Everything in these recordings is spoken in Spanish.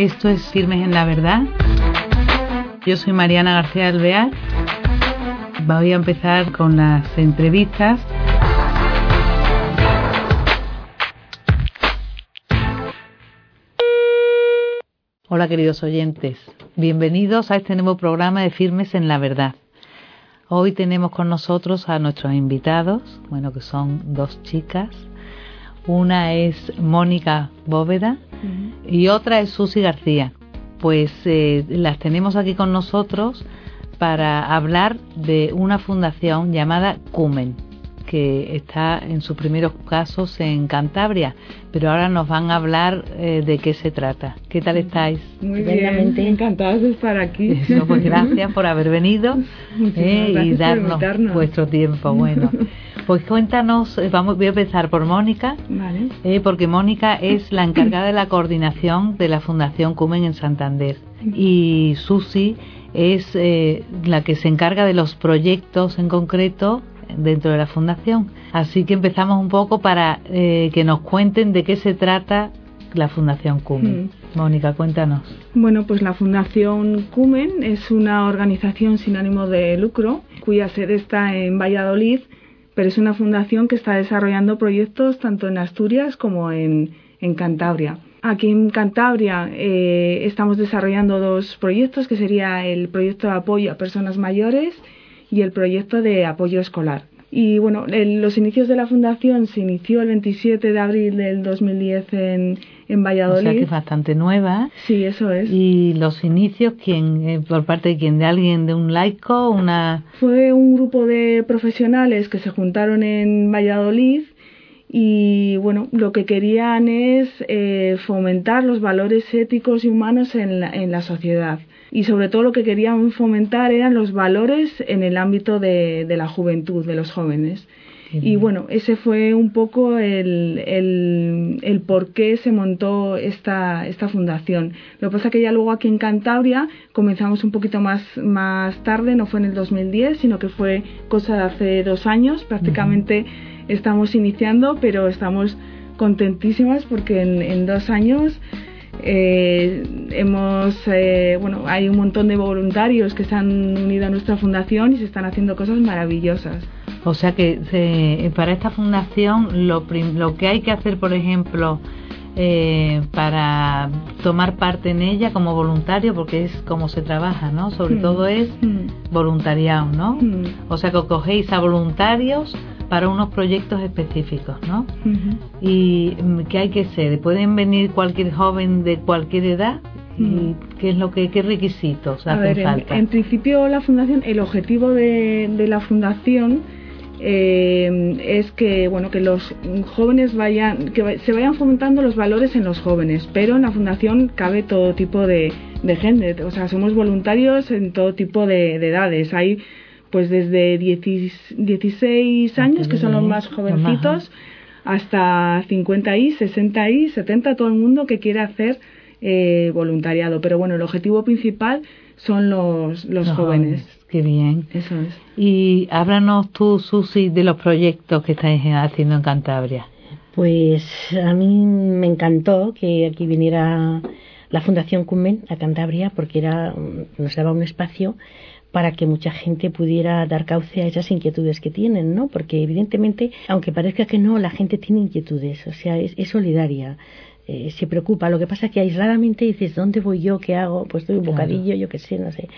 Esto es Firmes en la Verdad. Yo soy Mariana García Alvear. Voy a empezar con las entrevistas. Hola queridos oyentes, bienvenidos a este nuevo programa de Firmes en la Verdad. Hoy tenemos con nosotros a nuestros invitados, bueno, que son dos chicas. Una es Mónica Bóveda y otra es Susi García. Pues eh, las tenemos aquí con nosotros para hablar de una fundación llamada Cumen que está en sus primeros casos en Cantabria, pero ahora nos van a hablar eh, de qué se trata. ¿Qué tal estáis? Muy bien, encantados de estar aquí. pues gracias por haber venido eh, y darnos vuestro tiempo. Bueno, pues cuéntanos, eh, vamos, voy a empezar por Mónica, vale. porque Mónica es la encargada de la coordinación de la Fundación Cumen en Santander y Susi es la que se encarga de los proyectos en concreto dentro de la fundación. Así que empezamos un poco para eh, que nos cuenten de qué se trata la Fundación Cumen. Mm. Mónica, cuéntanos. Bueno, pues la Fundación Cumen es una organización sin ánimo de lucro cuya sede está en Valladolid, pero es una fundación que está desarrollando proyectos tanto en Asturias como en, Cantabria. Aquí en Cantabria eh, estamos desarrollando dos proyectos, que sería el proyecto de apoyo a personas mayores y el proyecto de apoyo escolar. Y bueno, los inicios de la fundación se inició el 27 de abril del 2010 en, en Valladolid. O sea que es bastante nueva. Sí, eso es. ¿Y los inicios quién, eh, por parte de quién? ¿De alguien, de un laico? una Fue un grupo de profesionales que se juntaron en Valladolid y bueno, lo que querían es eh, fomentar los valores éticos y humanos en la, en la sociedad y sobre todo lo que querían fomentar eran los valores en el ámbito de, la juventud, de los jóvenes. Y bueno, ese fue un poco el, el, por qué se montó esta, esta fundación. Lo que pasa es que ya luego aquí en Cantabria comenzamos un poquito más, más tarde, no fue en el 2010, sino que fue cosa de hace dos años. Prácticamente estamos iniciando, pero estamos contentísimas porque en, en dos años eh, hemos, eh, bueno, hay un montón de voluntarios que se han unido a nuestra fundación y se están haciendo cosas maravillosas. O sea que para esta fundación lo, lo que hay que hacer, por ejemplo, eh, para tomar parte en ella como voluntario, porque es como se trabaja, ¿no? Sobre mm. todo es mm. voluntariado, ¿no? Mm. O sea que cogéis a voluntarios para unos proyectos específicos, ¿no? ¿Y mm, qué hay que ser? ¿Pueden venir cualquier joven de cualquier edad? ¿Y qué es lo que qué requisitos hacen falta? En, principio la fundación, el objetivo de, la fundación eh, es que bueno que los jóvenes vayan que se vayan fomentando los valores en los jóvenes, pero en la fundación cabe todo tipo de, de gente, o sea somos voluntarios en todo tipo de, de edades. Hay pues desde 16 años, que son los más jovencitos, hasta 50 y 60 y 70, todo el mundo que quiere hacer eh, voluntariado. Pero bueno, el objetivo principal son los, los, jóvenes. Qué bien. Eso es. Y háblanos tú, Susi, de los proyectos que estáis haciendo en Cantabria. Pues a mí me encantó que aquí viniera la Fundación Cumen a Cantabria porque era, nos daba un espacio para que mucha gente pudiera dar cauce a esas inquietudes que tienen, ¿no? Porque evidentemente, aunque parezca que no, la gente tiene inquietudes, o sea, es, solidaria. Eh, se preocupa. Lo que pasa es que aisladamente dices, ¿dónde voy yo? ¿Qué hago? Pues doy un bocadillo, yo qué sé, no sé.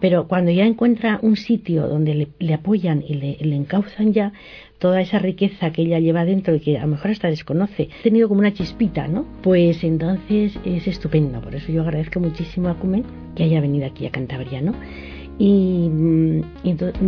Pero cuando ya encuentra un sitio donde le, apoyan y le, le, encauzan ya toda esa riqueza que ella lleva dentro y que a lo mejor hasta desconoce, ha tenido como una chispita, ¿no? Pues entonces es estupendo. Por eso yo agradezco muchísimo a Cumen que haya venido aquí a Cantabria, ¿no? Y, mm,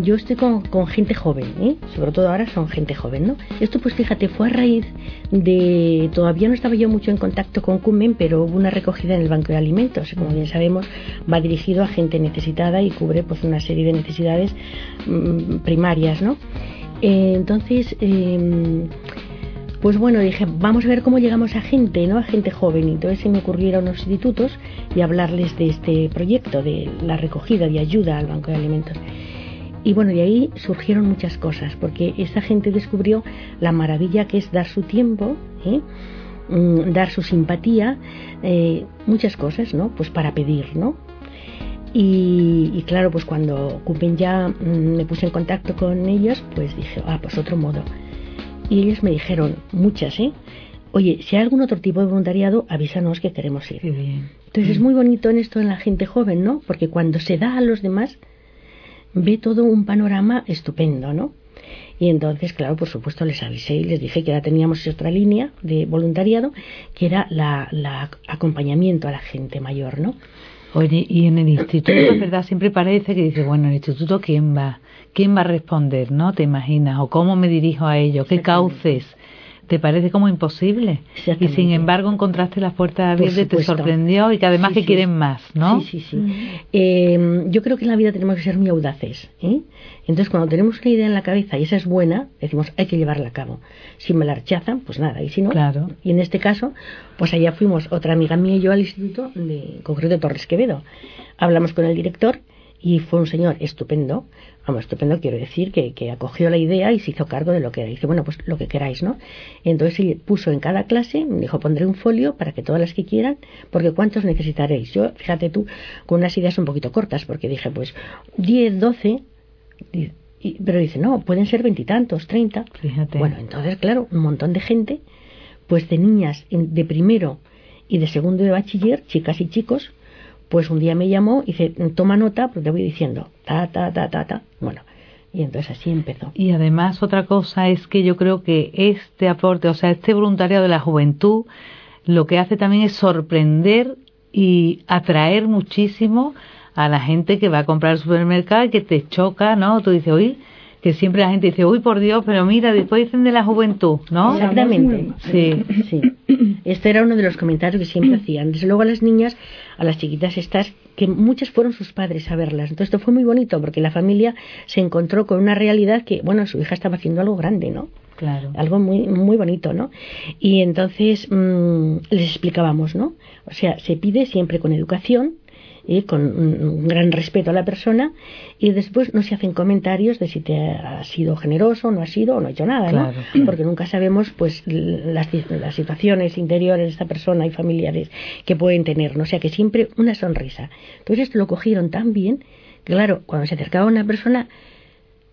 yo estoy con, gente joven, ¿eh? sobre todo ahora son gente joven, ¿no? Esto pues fíjate, fue a raíz de, todavía no estaba yo mucho en contacto con Cumen, pero hubo una recogida en el Banco de Alimentos, como bien sabemos, va dirigido a gente necesitada y cubre pues una serie de necesidades mm, primarias, ¿no? Eh, entonces, eh, pues bueno, dije, vamos a ver cómo llegamos a gente, ¿no? A gente joven. Y entonces se me ocurrieron los institutos y hablarles de este proyecto, de la recogida de ayuda al Banco de Alimentos. Y bueno, de ahí surgieron muchas cosas, porque esa gente descubrió la maravilla que es dar su tiempo, ¿eh? mm, dar su simpatía, eh, muchas cosas, ¿no? Pues para pedir, ¿no? Y, claro, pues cuando Cupen ya mm, me puse en contacto con ellos, pues dije, ah, pues otro modo. Y ellos me dijeron, muchas, ¿eh? Oye, si hay algún otro tipo de voluntariado, avísanos que queremos ir. Entonces es muy bonito en esto en la gente joven, ¿no? Porque cuando se da a los demás, ve todo un panorama estupendo, ¿no? Y entonces, claro, por supuesto, les avisé y les dije que ya teníamos otra línea de voluntariado, que era la, la acompañamiento a la gente mayor, ¿no? Oye, y en el instituto, ¿verdad? Siempre parece que dice, bueno, en el instituto, ¿quién va? ¿Quién va a responder? ¿No? ¿Te imaginas? ¿O cómo me dirijo a ellos? ¿Qué cauces? te parece como imposible. Y sin embargo encontraste las puertas abiertas, te sorprendió y que además que quieren más, ¿no? Sí, sí, sí. Eh, yo creo que en la vida tenemos que ser muy audaces. ¿eh? Entonces cuando tenemos una idea en la cabeza y esa es buena, decimos hay que llevarla a cabo. Si me la rechazan, pues nada, y si no, claro. y en este caso, pues allá fuimos otra amiga mía y yo al instituto de concreto Torres Quevedo. Hablamos con el director y fue un señor estupendo, vamos, estupendo quiero decir, que, que, acogió la idea y se hizo cargo de lo que era. Dice, bueno, pues lo que queráis, ¿no? entonces él puso en cada clase, me dijo, pondré un folio para que todas las que quieran, porque ¿cuántos necesitaréis? Yo, fíjate tú, con unas ideas un poquito cortas, porque dije, pues 10, 12, pero dice, no, pueden ser veintitantos, treinta. Fíjate. Bueno, entonces, claro, un montón de gente, pues de niñas de primero y de segundo de bachiller, chicas y chicos, pues un día me llamó y dice, toma nota, porque te voy diciendo, ta, ta, ta, ta, ta. Bueno, y entonces así empezó. Y además otra cosa es que yo creo que este aporte, o sea, este voluntariado de la juventud, lo que hace también es sorprender y atraer muchísimo a la gente que va a comprar al supermercado y que te choca, ¿no? Tú dices, oye, que siempre la gente dice, uy, por Dios, pero mira, después dicen de la juventud, ¿no? Exactamente. Sí. sí. Este era uno de los comentarios que siempre hacían. Desde luego a las niñas, a las chiquitas estas, que muchas fueron sus padres a verlas. Entonces esto fue muy bonito porque la familia se encontró con una realidad que, bueno, su hija estaba haciendo algo grande, ¿no? Claro. Algo muy, muy bonito, ¿no? Y entonces mm, les explicábamos, ¿no? O sea, se pide siempre con educación, con un, gran respeto a la persona y después no se hacen comentarios de si te ha sido generoso, no ha sido o no ha hecho nada, ¿no? Porque nunca sabemos pues las, las, situaciones interiores de esta persona y familiares que pueden tener, ¿no? O sea que siempre una sonrisa. Entonces lo cogieron tan bien, claro, cuando se acercaba una persona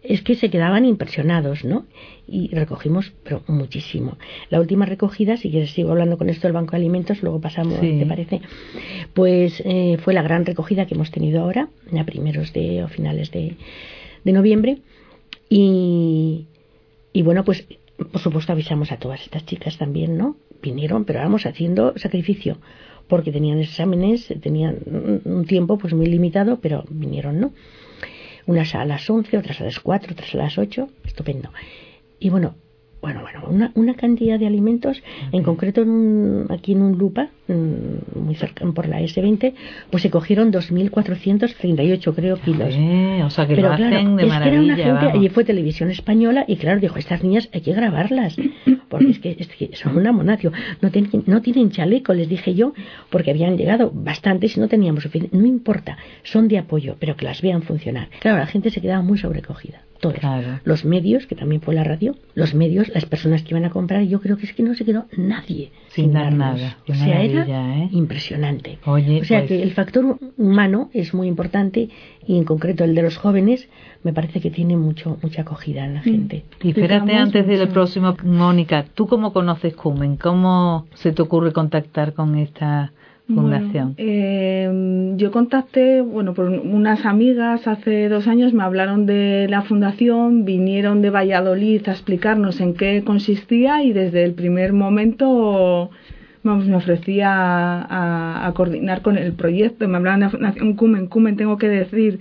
es que se quedaban impresionados, ¿no? Y recogimos, pero muchísimo. La última recogida, si quieres sigo hablando con esto del Banco de Alimentos, luego pasamos, ¿te parece? Pues eh, fue la gran recogida que hemos tenido ahora, a primeros de o finales de, de noviembre. Y, y bueno, pues por supuesto avisamos a todas estas chicas también, ¿no? Vinieron, pero vamos haciendo sacrificio, porque tenían exámenes, tenían un tiempo pues muy limitado, pero vinieron, ¿no? Unas a las 11, otras a las 4, otras a las 8, estupendo. Y bueno, bueno, bueno, una, una cantidad de alimentos, en concreto en un, aquí en un lupa, muy cerca por la S20, pues se cogieron 2.438, creo, kilos. o sea que lo hacen de es maravilla, que era una gente, allí fue televisión española, y claro, dijo, estas niñas hay que grabarlas, porque es que, es que son una monacio, no, tienen, no tienen chaleco, les dije yo, porque habían llegado bastantes y no teníamos suficiente, no importa, son de apoyo, pero que las vean funcionar. Claro, la gente se quedaba muy sobrecogida todos. Los medios, que también fue la radio, los medios, las personas que iban a comprar, yo creo que es que no se quedó nadie sin, dar nada. O sea, era ¿eh? impresionante. o sea pues que el factor humano es muy importante y en concreto el de los jóvenes me parece que tiene mucho mucha acogida en la mm. gente. Y espérate antes del próximo, Mónica, ¿tú cómo conoces Cumen? ¿Cómo se te ocurre contactar con esta fundación? eh, yo contacté, bueno, por unas amigas hace dos años me hablaron de la fundación, vinieron de Valladolid a explicarnos en qué consistía y desde el primer momento vamos, me ofrecía a, coordinar con el proyecto, me hablaban de la Fundación Cumen, Cumen tengo que decir,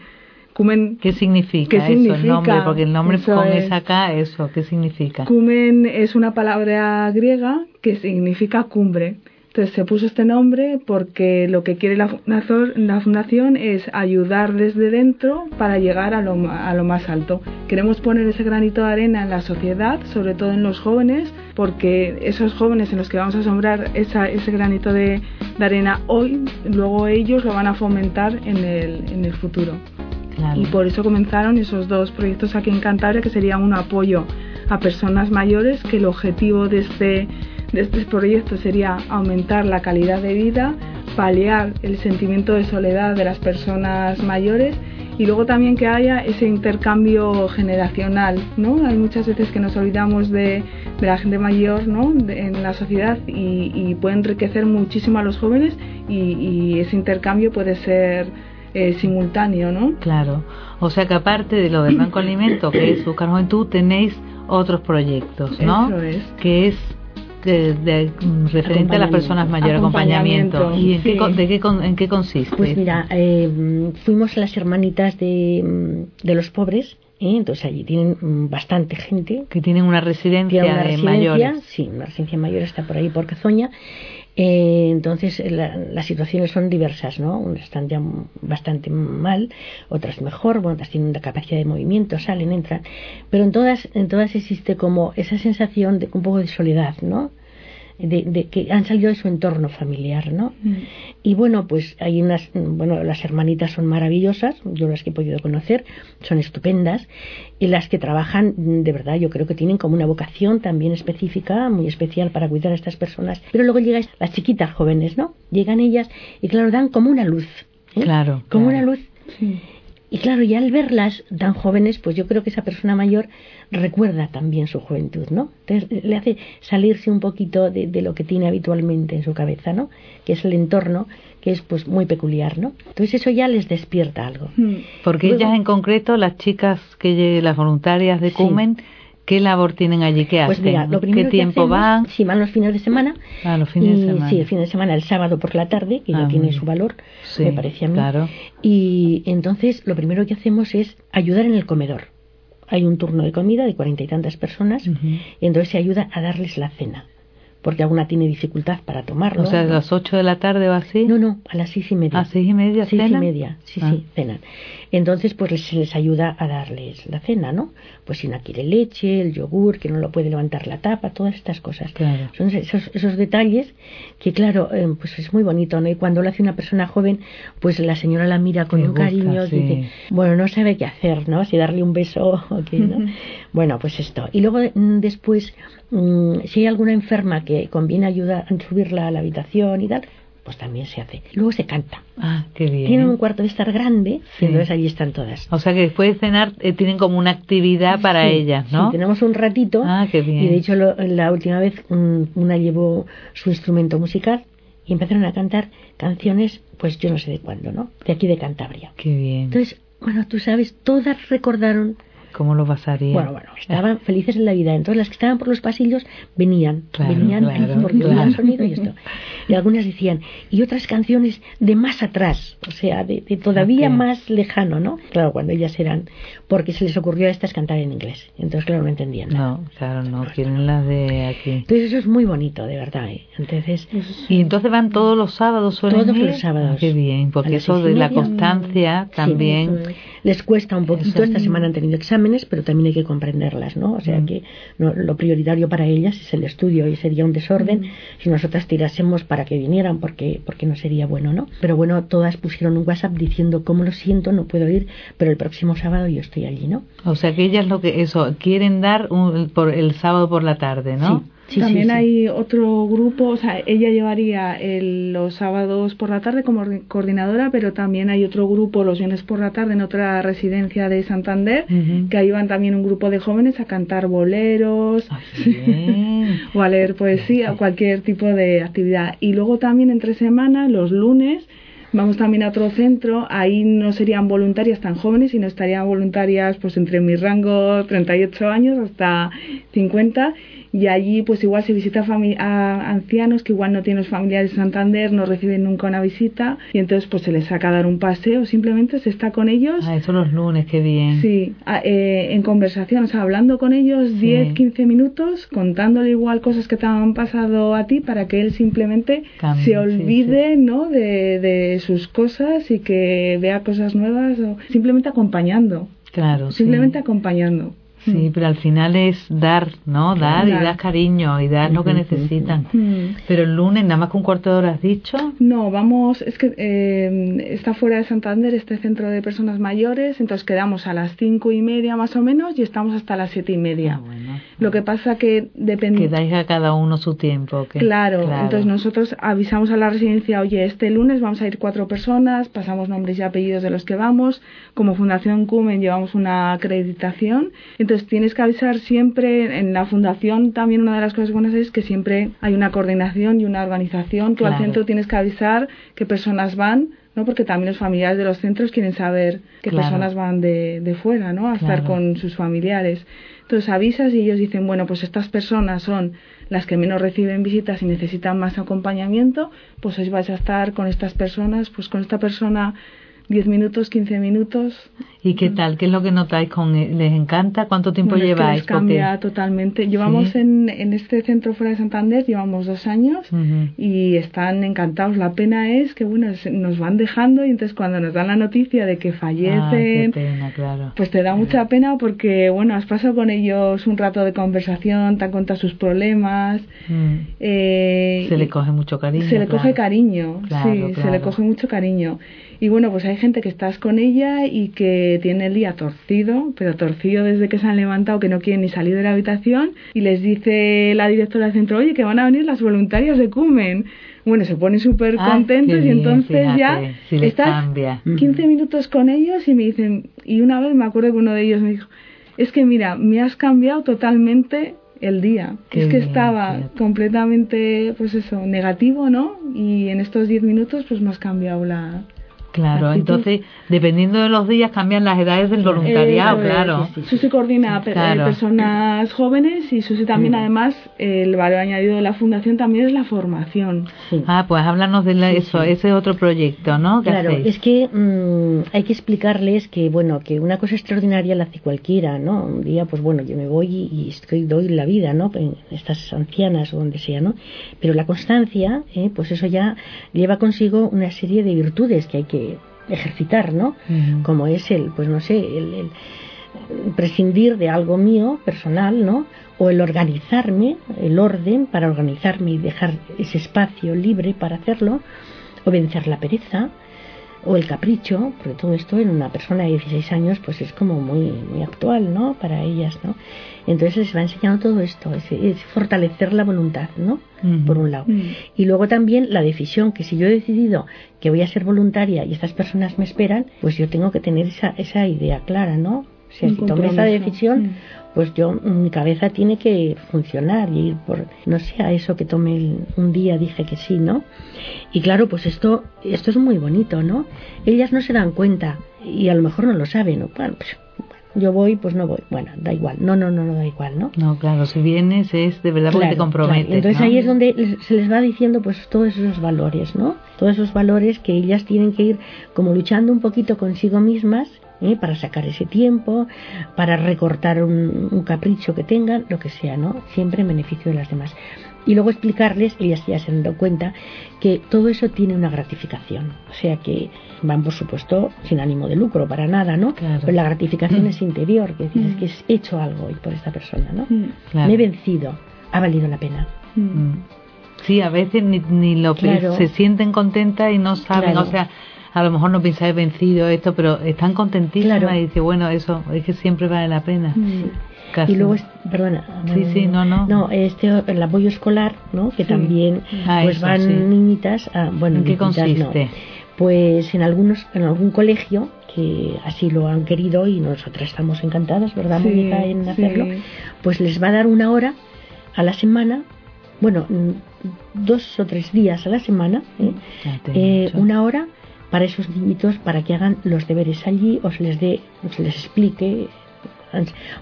Cumen, ¿Qué significa, eso, el nombre? Porque el nombre con esa acá, eso, ¿qué significa? Cumen es una palabra griega que significa cumbre. Entonces se puso este nombre porque lo que quiere la fundación, es ayudar desde dentro para llegar a lo, a lo, más alto. Queremos poner ese granito de arena en la sociedad, sobre todo en los jóvenes, porque esos jóvenes en los que vamos a sembrar ese granito de, arena hoy, luego ellos lo van a fomentar en el, en el futuro. Y por eso comenzaron esos dos proyectos aquí en Cantabria, que serían un apoyo a personas mayores, que el objetivo de este de este proyecto sería aumentar la calidad de vida, paliar el sentimiento de soledad de las personas mayores y luego también que haya ese intercambio generacional, ¿no? Hay muchas veces que nos olvidamos de, la gente mayor, ¿no? en la sociedad y, puede enriquecer muchísimo a los jóvenes y, ese intercambio puede ser eh, simultáneo, ¿no? Claro. O sea que aparte de lo del Banco Alimento, que es Buscar Juventud, tenéis otros proyectos, ¿no? Eso es. Que es de, referente a las personas mayores, acompañamiento. ¿Y en, qué, de qué, en qué consiste? Pues mira, eh, fuimos las hermanitas de, de los pobres ¿eh? entonces allí tienen mm, bastante gente que tienen una residencia, una de mayores sí una residencia mayor está por ahí por Cazoña eh, entonces las situaciones son diversas no unas están ya bastante mal otras mejor bueno otras tienen una capacidad de movimiento salen entran. Pero en todas en todas existe como esa sensación de un poco de soledad no de, que han salido de su entorno familiar, ¿no? Mm. Y bueno, pues hay unas, bueno, las hermanitas son maravillosas, yo las que he podido conocer, son estupendas, y las que trabajan, de verdad, yo creo que tienen como una vocación también específica, muy especial para cuidar a estas personas. Pero luego llegan las chiquitas jóvenes, ¿no? Llegan ellas y claro, dan como una luz. ¿eh? Claro. Como una luz. Y claro, y al verlas tan jóvenes, pues yo creo que esa persona mayor recuerda también su juventud, ¿no? Entonces le hace salirse un poquito de, lo que tiene habitualmente en su cabeza, ¿no? Que es el entorno, que es pues muy peculiar, ¿no? Entonces eso ya les despierta algo. Hmm. Porque ellas en concreto, las chicas que las voluntarias de Cumen, ¿Qué labor tienen allí? ¿Qué pues hacen? lo ¿Qué tiempo van? Sí, van los fines de semana. Ah, los fines de semana. Sí, el fin de semana, el sábado por la tarde, que ya ah, tiene su valor, me parece a mí. Claro. Y entonces lo primero que hacemos es ayudar en el comedor. Hay un turno de comida de cuarenta y tantas personas, y entonces se ayuda a darles la cena porque alguna tiene dificultad para tomarlo. O sea, a las 8 de la tarde o así. No, no, a las seis y media. ¿A seis y media seis y media, sí, sí, ah. cenan. Entonces, pues se les ayuda a darles la cena, ¿no? Pues si no quiere leche, el yogur, que no lo puede levantar la tapa, todas estas cosas. Claro. Son esos, esos detalles que, claro, eh, pues es muy bonito, ¿no? Y cuando lo hace una persona joven, pues la señora la mira con un cariño, y dice, bueno, no sabe qué hacer, ¿no? Si darle un beso o qué, ¿no? bueno, pues esto. Y luego mm, después Mm, si hay alguna enferma que conviene ayudar a subirla a la habitación y tal, pues también se hace. Luego se canta. Ah, qué bien. Tienen un cuarto de estar grande y entonces allí están todas. O sea que después de cenar eh, tienen como una actividad para ellas, ¿no? Sí, tenemos un ratito. Ah, qué bien. Y de hecho la última vez una llevó su instrumento musical y empezaron a cantar canciones, pues yo no sé de cuándo, ¿no? De aquí de Cantabria. Qué bien. Entonces, bueno, tú sabes, todas recordaron ¿Cómo lo pasaría? Bueno, bueno, estaban felices en la vida. Entonces las que estaban por los pasillos venían, venían claro, porque claro. sonido y esto. Y algunas decían, y otras canciones de más atrás, o sea, de, todavía más lejano, ¿no? Claro, cuando ellas eran, porque se les ocurrió a estas cantar en inglés. Entonces, claro, no entendían nada. No, claro, no, quieren las de aquí. Entonces eso es muy bonito, de verdad. ¿eh? Entonces, y entonces van todos los sábados, Todos los sábados. qué bien, porque eso de la constancia también... les cuesta un poquito. Esta semana han tenido examen pero también hay que comprenderlas, ¿no? O sea mm. que lo prioritario para ellas es el estudio y sería un desorden mm. si nosotras tirásemos para que vinieran, porque, porque no sería bueno, ¿no? Pero bueno, todas pusieron un WhatsApp diciendo, cómo lo siento, no puedo ir, pero el próximo sábado yo estoy allí, ¿no? O sea que ellas lo que, eso, quieren dar por el sábado por la tarde, ¿no? También hay otro grupo, o sea, ella llevaría los sábados por la tarde como coordinadora, pero también hay otro grupo los viernes por la tarde en otra residencia de Santander, que ahí van también un grupo de jóvenes a cantar boleros o a leer poesía o cualquier tipo de actividad. Y luego también entre semanas, los lunes, Vamos también a otro centro, ahí no serían voluntarias tan jóvenes, sino estarían voluntarias pues entre mi rango 38 años hasta 50 y allí pues igual se visita a ancianos que igual no tienen familiares de Santander, no reciben nunca una visita y entonces pues se les saca a dar un paseo, simplemente se está con ellos. Ah, eso los lunes, qué bien. Sí, eh, en conversación, o sea, hablando con ellos 10, 15 minutos, contándole igual cosas que te han pasado a ti para que él simplemente se olvide, ¿no? De, de sus cosas y que vea cosas nuevas o simplemente acompañando. Claro. Simplemente acompañando. Sí, pero al final es dar, ¿no? Dar y dar cariño y dar lo que necesitan. Pero el lunes, nada más que un cuarto de hora has dicho. No, vamos, es que eh, está fuera de Santander este centro de personas mayores, entonces quedamos a las cinco y media más o menos y estamos hasta las siete y media. Ah, lo que pasa que depende. Que dais a cada uno su tiempo. Claro, entonces nosotros avisamos a la residencia, oye, este lunes vamos a ir cuatro personas, pasamos nombres y apellidos de los que vamos. Como Fundación Cumen llevamos una acreditación. Entonces tienes que avisar siempre, en la fundación también una de las cosas buenas es que siempre hay una coordinación y una organización. Tú al centro tienes que avisar qué personas van, ¿no? Porque también los familiares de los centros quieren saber qué personas van de, de, fuera, ¿no? A estar con sus familiares. Entonces avisas y ellos dicen, bueno, pues estas personas son las que menos reciben visitas y necesitan más acompañamiento, pues hoy vais a estar con estas personas, pues con esta persona 10 minutos, 15 minutos. ¿Y qué tal? ¿Qué es lo que notáis con ¿Les encanta? ¿Cuánto tiempo lleváis? les cambia totalmente. Llevamos en, en este centro fuera de Santander, llevamos dos años y están encantados. La pena es que, bueno, nos van dejando y entonces cuando nos dan la noticia de que fallecen, pues te da mucha pena porque, bueno, has pasado con ellos un rato de conversación, te han contado sus problemas. Mm. Eh, se le coge mucho cariño. Se le coge cariño, sí, se le coge mucho cariño. Y bueno, pues hay gente que estás con ella y que tiene el día torcido, pero torcido desde que se han levantado, que no quieren ni salir de la habitación, y les dice la directora del centro, oye, que van a venir las voluntarias de Cumen. Bueno, se ponen súper ah, contentos y entonces ya estás 15 minutos con ellos y me dicen, y una vez me acuerdo que uno de ellos me dijo, es que mira, me has cambiado totalmente el día. es que estaba completamente, pues eso, negativo, ¿no? Y en estos 10 minutos, pues me has cambiado la, Claro, entonces, dependiendo de los días, cambian las edades del voluntariado, claro. Susi coordina eh, personas jóvenes y Susi también, además, el valor añadido de la fundación también es la formación. Ah, pues háblanos de eso, ese otro proyecto, ¿no? Claro, es que mm, hay que explicarles que, bueno, que una cosa extraordinaria la hace cualquiera, ¿no? Un día, pues bueno, yo me voy y, estoy, doy la vida, ¿no? En estas ancianas o donde sea, ¿no? Pero la constancia, ¿eh? pues eso ya lleva consigo una serie de virtudes que hay que ejercitar, ¿no? Como es el, pues no sé, el, prescindir de algo mío, personal, ¿no? O el organizarme, el orden para organizarme y dejar ese espacio libre para hacerlo, o vencer la pereza, o el capricho, porque todo esto en una persona de 16 años pues es como muy, muy actual, ¿no? Para ellas, ¿no? Entonces se va enseñando todo esto, es, fortalecer la voluntad, ¿no? Por un lado. Y luego también la decisión, que si yo he decidido que voy a ser voluntaria y estas personas me esperan, pues yo tengo que tener esa, esa idea clara, ¿no? O sea, si tomé esa decisión, pues yo, mi cabeza tiene que funcionar y ir por, no sé, a eso que tomé un día dije que sí, ¿no? Y claro, pues esto, esto es muy bonito, ¿no? Ellas no se dan cuenta y a lo mejor no lo saben, ¿no? Bueno, pues, yo voy, pues no voy. Bueno, da igual. No, no, no, no da igual, ¿no? No, claro, si vienes es de verdad porque te comprometes. Entonces ahí es donde se les va diciendo pues todos esos valores, ¿no? Todos esos valores que ellas tienen que ir como luchando un poquito consigo mismas ¿eh? para sacar ese tiempo, para recortar un, capricho que tengan, lo que sea, ¿no? Siempre en beneficio de las demás. Y luego explicarles, ellas ya se han dado cuenta, que todo eso tiene una gratificación. O sea que van, por supuesto, sin ánimo de lucro, para nada, ¿no? Pero la gratificación es interior, que es que he hecho algo hoy por esta persona, ¿no? Me he vencido, ha valido la pena. Sí, a veces ni, ni lo se sienten contentas y no saben, o sea, a lo mejor no pensáis vencido esto, pero están contentísimas y dice, bueno, eso es que siempre vale la pena. Mm. Y luego, perdona, sí, sí, no, no. No, este, el apoyo escolar, ¿no? Que también ah, pues van niñitas a, bueno, ¿en qué consiste? Pues en algunos, en algún colegio que así lo han querido y nosotras estamos encantadas, ¿verdad, Mónica, en hacerlo? Pues les va a dar una hora a la semana, bueno, mm, dos o tres días a la semana, ¿eh? eh una hora para esos niñitos para que hagan los deberes allí o se les dé, se les explique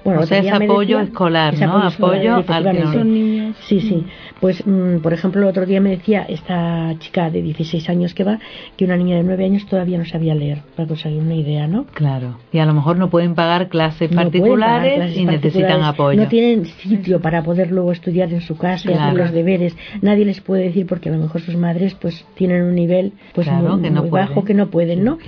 bueno, o sea, es apoyo escolar, ¿no? Apoyo, al Sí, sí. Pues, mm, por ejemplo, el otro día me decía esta chica de 16 años que va que una niña de 9 años todavía no sabía leer, para conseguir una idea, ¿no? Claro. Y a lo mejor no pueden pagar clases particulares y necesitan apoyo. No tienen sitio para poder luego estudiar en su casa y hacer los deberes. Nadie les puede decir porque a lo mejor sus madres pues tienen un nivel pues muy, bajo que no pueden, ¿no?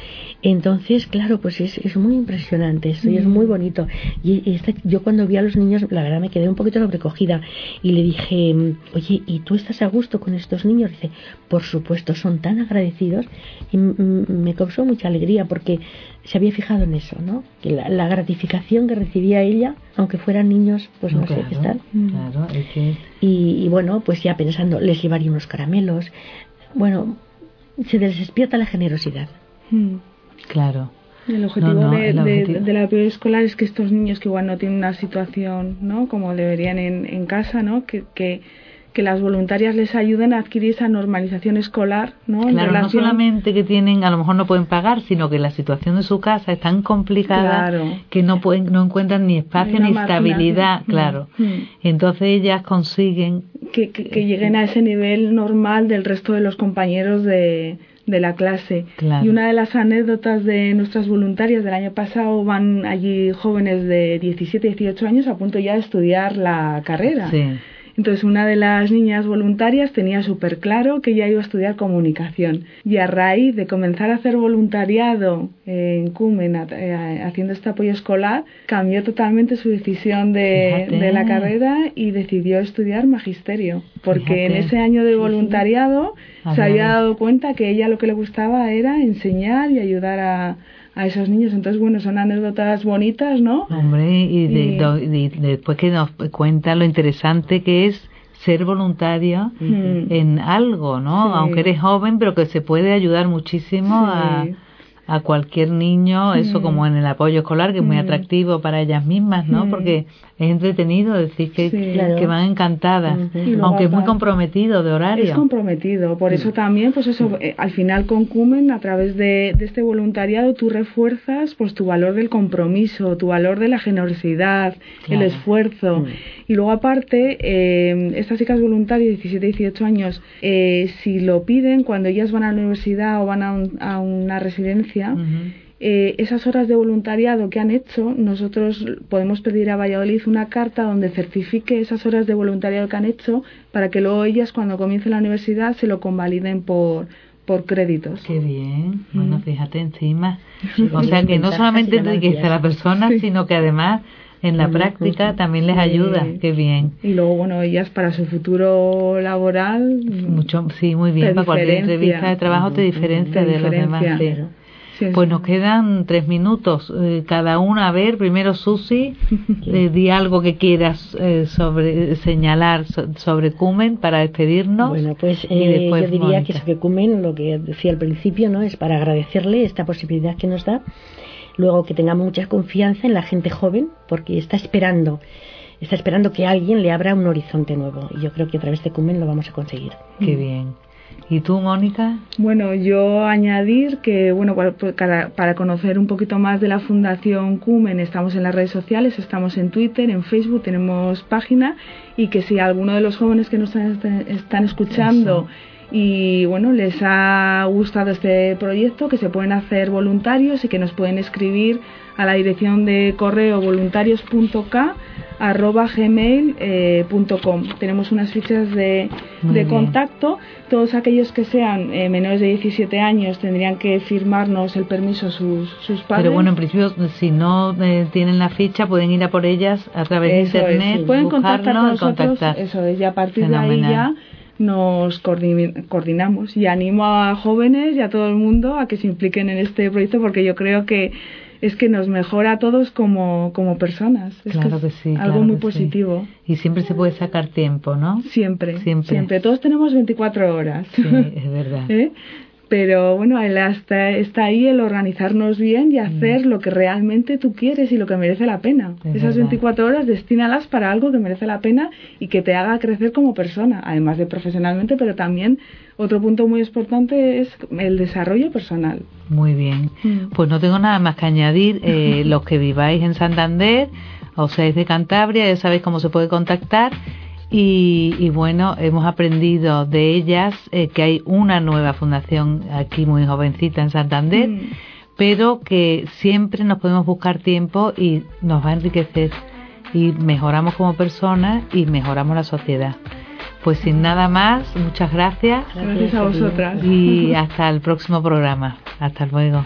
Entonces, claro, pues es, es muy impresionante esto y es muy bonito. Y esta, yo cuando vi a los niños, la verdad me quedé un poquito sobrecogida y le dije, oye, ¿y tú estás a gusto con estos niños? Dice, por supuesto, son tan agradecidos y me causó mucha alegría porque se había fijado en eso, ¿no? Que la, gratificación que recibía ella, aunque fueran niños, pues no, sé qué tal. Claro, que... y, y, bueno, pues ya pensando, les llevaría unos caramelos. Bueno, se les despierta la generosidad. Mm. Claro. El objetivo, de, De, la escolar es que estos niños que igual no tienen una situación, ¿no? Como deberían en, en casa, ¿no? Que, que que las voluntarias les ayuden a adquirir esa normalización escolar, ¿no? Claro, no solamente que tienen, a lo mejor no pueden pagar, sino que la situación de su casa es tan complicada que no pueden, no encuentran ni espacio ni estabilidad, claro. Mm, mm. Entonces ellas consiguen que, que, lleguen a ese nivel normal del resto de los compañeros de, de la clase. Y una de las anécdotas de nuestras voluntarias del año pasado van allí jóvenes de 17, 18 años a punto ya de estudiar la carrera. Sí. Entonces una de las niñas voluntarias tenía súper claro que ella iba a estudiar comunicación. Y a raíz de comenzar a hacer voluntariado en Cumen eh, haciendo este apoyo escolar cambió totalmente su decisión de, de la carrera y decidió estudiar magisterio. Porque en ese año de voluntariado se había dado cuenta que ella lo que le gustaba era enseñar y ayudar a, a esos niños. Entonces, bueno, son anécdotas bonitas, ¿no? Hombre, y, después que nos cuenta lo interesante que es ser voluntario en algo, ¿no? Aunque eres joven, pero que se puede ayudar muchísimo a a cualquier niño, eso mm. como en el apoyo escolar, que es muy mm. atractivo para ellas mismas, ¿no? Mm. Porque es entretenido decir que, que van encantadas, aunque es muy comprometido de horario. Es comprometido, por eso también, pues eso, eh, al final con Cumen, a través de, este voluntariado, tú refuerzas pues tu valor del compromiso, tu valor de la generosidad, el esfuerzo. Y luego aparte, eh, estas chicas voluntarias, 17, 18 años, eh, si lo piden, cuando ellas van a la universidad o van a, a una residencia, eh, esas horas de voluntariado que han hecho, nosotros podemos pedir a Valladolid una carta donde certifique esas horas de voluntariado que han hecho para que luego ellas cuando comiencen la universidad se lo convaliden por, por créditos. Qué bien, bueno, fíjate encima. o sea que no solamente enriquece a la persona, sino que además en la práctica también les ayuda, qué bien. Y luego, bueno, ellas para su futuro laboral. Mucho, sí, muy bien, para cualquier entrevista de trabajo te diferencia. de los demás. Pues nos quedan tres minutos eh, cada una. A ver, primero Susi, eh, di algo que quieras eh, sobre señalar sobre Cumen para despedirnos. Bueno, pues yo diría que sobre Cumen, lo que decía al principio, no es para agradecerle esta posibilidad que nos da. Luego que tengamos mucha confianza en la gente joven, porque está esperando está esperando que alguien le abra un horizonte nuevo. Y yo creo que a través de Cumen lo vamos a conseguir. Qué bien. ¿Y tú, Mónica? Bueno, yo añadir que, bueno, pues, para, conocer un poquito más de la Fundación Cumen, estamos en las redes sociales, estamos en Twitter, en Facebook, tenemos página y que si alguno de los jóvenes que nos están escuchando y bueno, les ha gustado este proyecto, que se pueden hacer voluntarios y que nos pueden escribir a la dirección de correo voluntarios.k arroba gmail.com. Eh, Tenemos unas fichas de, de contacto. Todos aquellos que sean eh, menores de 17 años tendrían que firmarnos el permiso sus, sus padres. Pero bueno, en principio, si no eh, tienen la ficha, pueden ir a por ellas a través de internet. Pueden contactar con nosotros. Eso es, y a partir de ahí ya nos coordinamos y animo a jóvenes y a todo el mundo a que se impliquen en este proyecto porque yo creo que es que nos mejora a todos como, como personas. Es claro que, sí. Algo muy positivo. Y siempre se puede sacar tiempo, ¿no? Siempre, siempre. Siempre. Todos tenemos 24 horas. Sí, es verdad. ¿Eh? Pero bueno, hasta está ahí el organizarnos bien y hacer mm. lo que realmente tú quieres y lo que merece la pena. Esas 24 horas destínalas para algo que merece la pena y que te haga crecer como persona, además de profesionalmente, pero también otro punto muy importante es el desarrollo personal. Muy bien. Mm. Pues no tengo nada más que añadir. Eh, los que viváis en Santander o seáis de Cantabria, ya sabéis cómo se puede contactar y, bueno, hemos aprendido de ellas eh, que hay una nueva fundación aquí muy jovencita en Santander, mm. pero que siempre nos podemos buscar tiempo y nos va a enriquecer y mejoramos como personas y mejoramos la sociedad. Pues sin nada más, muchas gracias. Gracias a vosotras. Y hasta el próximo programa. Hasta luego.